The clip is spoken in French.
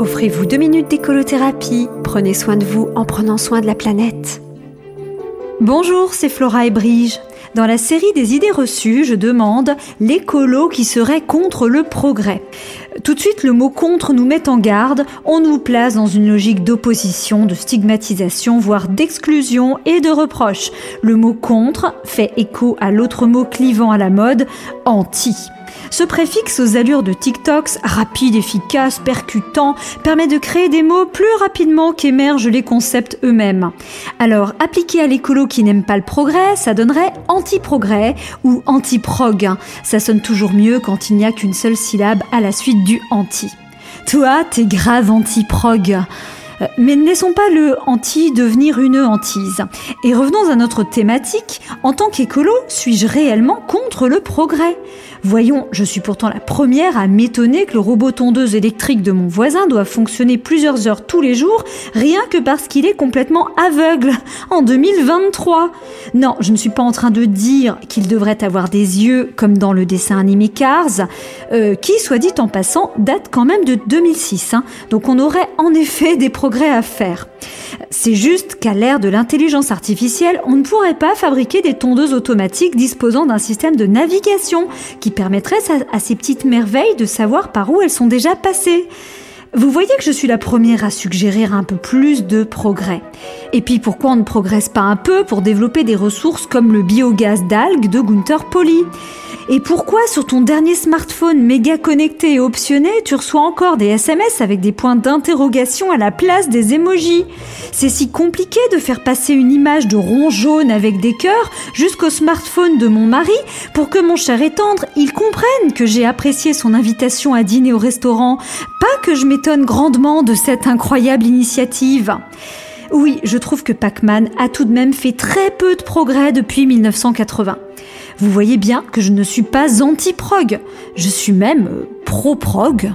Offrez-vous deux minutes d'écolothérapie. Prenez soin de vous en prenant soin de la planète. Bonjour, c'est Flora et Brige. Dans la série des idées reçues, je demande l'écolo qui serait contre le progrès. Tout de suite, le mot contre nous met en garde, on nous place dans une logique d'opposition, de stigmatisation, voire d'exclusion et de reproche. Le mot contre fait écho à l'autre mot clivant à la mode, anti. Ce préfixe aux allures de TikToks, rapide, efficace, percutant, permet de créer des mots plus rapidement qu'émergent les concepts eux-mêmes. Alors, appliqué à l'écolo qui n'aime pas le progrès, ça donnerait anti-progrès ou anti-prog. Ça sonne toujours mieux quand il n'y a qu'une seule syllabe à la suite du anti. Toi, t'es grave anti-prog. Euh, mais ne laissons pas le anti devenir une hantise. Et revenons à notre thématique. En tant qu'écolo, suis-je réellement contre le progrès? Voyons, je suis pourtant la première à m'étonner que le robot tondeuse électrique de mon voisin doit fonctionner plusieurs heures tous les jours, rien que parce qu'il est complètement aveugle en 2023. Non, je ne suis pas en train de dire qu'il devrait avoir des yeux comme dans le dessin animé Cars, euh, qui, soit dit en passant, date quand même de 2006. Hein. Donc on aurait en effet des à faire. C'est juste qu'à l'ère de l'intelligence artificielle, on ne pourrait pas fabriquer des tondeuses automatiques disposant d'un système de navigation qui permettrait à ces petites merveilles de savoir par où elles sont déjà passées. Vous voyez que je suis la première à suggérer un peu plus de progrès. Et puis pourquoi on ne progresse pas un peu pour développer des ressources comme le biogaz d'algues de Gunther Poli Et pourquoi sur ton dernier smartphone méga connecté et optionné, tu reçois encore des SMS avec des points d'interrogation à la place des emojis C'est si compliqué de faire passer une image de rond jaune avec des cœurs jusqu'au smartphone de mon mari pour que mon cher et tendre, il comprenne que j'ai apprécié son invitation à dîner au restaurant, pas que je grandement de cette incroyable initiative. Oui, je trouve que Pac-Man a tout de même fait très peu de progrès depuis 1980. Vous voyez bien que je ne suis pas anti-prog, je suis même euh, pro-prog.